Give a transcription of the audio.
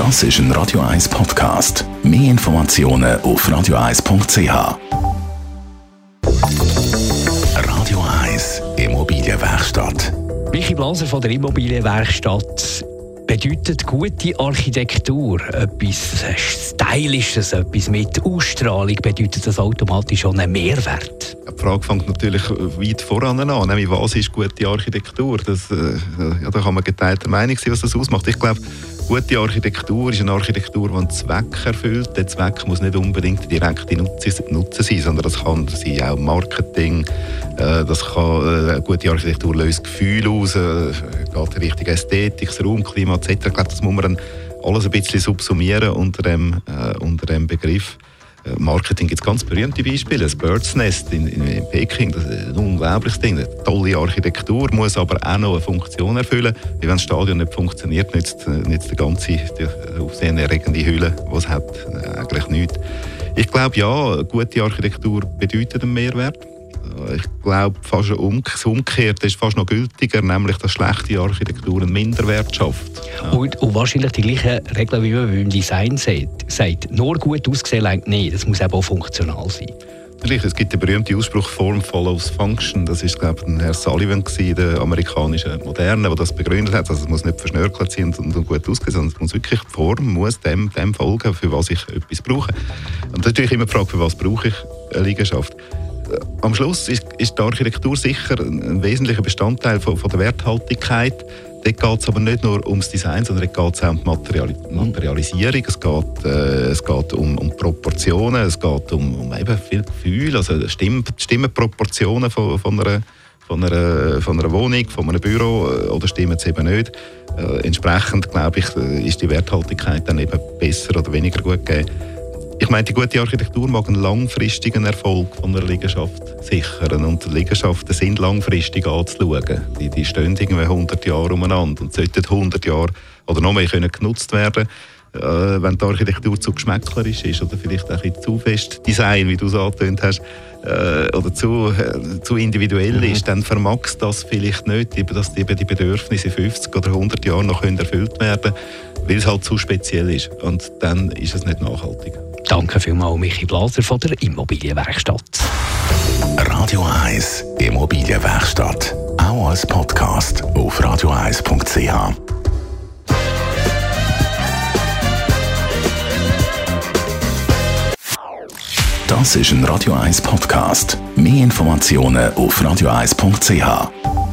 Das ist ein Radio 1 Podcast. Mehr Informationen auf radio1.ch. Radio 1 Immobilienwerkstatt. Michi Blaser von der Immobilienwerkstatt bedeutet gute Architektur etwas Stylisches, etwas mit Ausstrahlung, bedeutet das automatisch schon einen Mehrwert? Die Frage fängt natürlich weit voran an, nämlich was ist gute Architektur? Das, äh, ja, da kann man geteilter Meinung sein, was das ausmacht. Ich glaube, gute Architektur ist eine Architektur, die einen Zweck erfüllt. Der Zweck muss nicht unbedingt direkte Nutzen sein, sondern das kann sein auch Marketing, äh, das kann, äh, eine gute Architektur löst Gefühl aus, äh, geht in Richtung Ästhetik, Raumklima etc. Ich glaube, das muss man alles ein bisschen subsumieren unter dem, unter dem Begriff. Äh, Marketing gibt es ganz berühmte Beispiele. Das Bird's Nest in, in, in, Peking, das ist ein unglaubliches Ding. Eine tolle Architektur, muss aber auch noch eine Funktion erfüllen. Wenn das Stadion nicht funktioniert, nützt, nützt die ganze aufsehenerregende Hülle, die es hat, eigentlich nichts. Ich glaube, ja, gute Architektur bedeutet einen Mehrwert ich glaube, fast umgekehrt ist fast noch gültiger, nämlich dass schlechte Architektur einen Minderwert schafft. Ja. Und, und, wahrscheinlich die gleichen Regeln, wie man beim Design sagt. sagt nur gut ausgesehen reicht nicht, es muss eben auch funktional sein. Es gibt den berühmten Ausspruch Form follows Function. Das ist, glaube ich, Herr Sullivan, der amerikanische Moderne, der das begründet hat. Also es muss nicht verschnörkelt sein und, und gut aussehen, sondern es muss wirklich die Form muss dem, dem folgen, für was ich etwas brauche. Und das ist natürlich immer die Frage, für was brauche ich eine Liegenschaft am Schluss ist, ist die Architektur sicher ein wesentlicher Bestandteil von, von der Werthaltigkeit. Dort geht es aber nicht nur ums Design, sondern dort geht es auch um die Material Materialisierung. Es geht, äh, es geht um, um Proportionen, es geht um, um eben viel Gefühl, also Stimm Stimmenproportionen von, von, einer, von, einer, von einer Wohnung, von einem Büro äh, oder stimmen sie eben nicht. Äh, entsprechend, glaube ich, äh, ist die Werthaltigkeit dann eben besser oder weniger gut gegeben. Ich meine, die gute Architektur mag einen langfristigen Erfolg von einer Liegenschaft sichern. Und Liegenschaften sind langfristig anzuschauen. Die, die stehen irgendwie 100 Jahre umeinander und sollten 100 Jahre oder noch mehr können genutzt werden äh, wenn die Architektur zu geschmäcklerisch ist oder vielleicht auch ein zu fest Design, wie du es angetönt hast, äh, oder zu, äh, zu individuell mhm. ist, dann vermagst das vielleicht nicht, eben, dass die, die Bedürfnisse 50 oder 100 Jahre noch erfüllt werden können, weil es halt zu speziell ist. Und dann ist es nicht nachhaltig. Danke vielmals, Michi Blaser von der Immobilienwerkstatt. Radio 1 Immobilienwerkstatt. Auch als Podcast auf radio1.ch. Das ist ein Radio 1 Podcast. Mehr Informationen auf radio1.ch.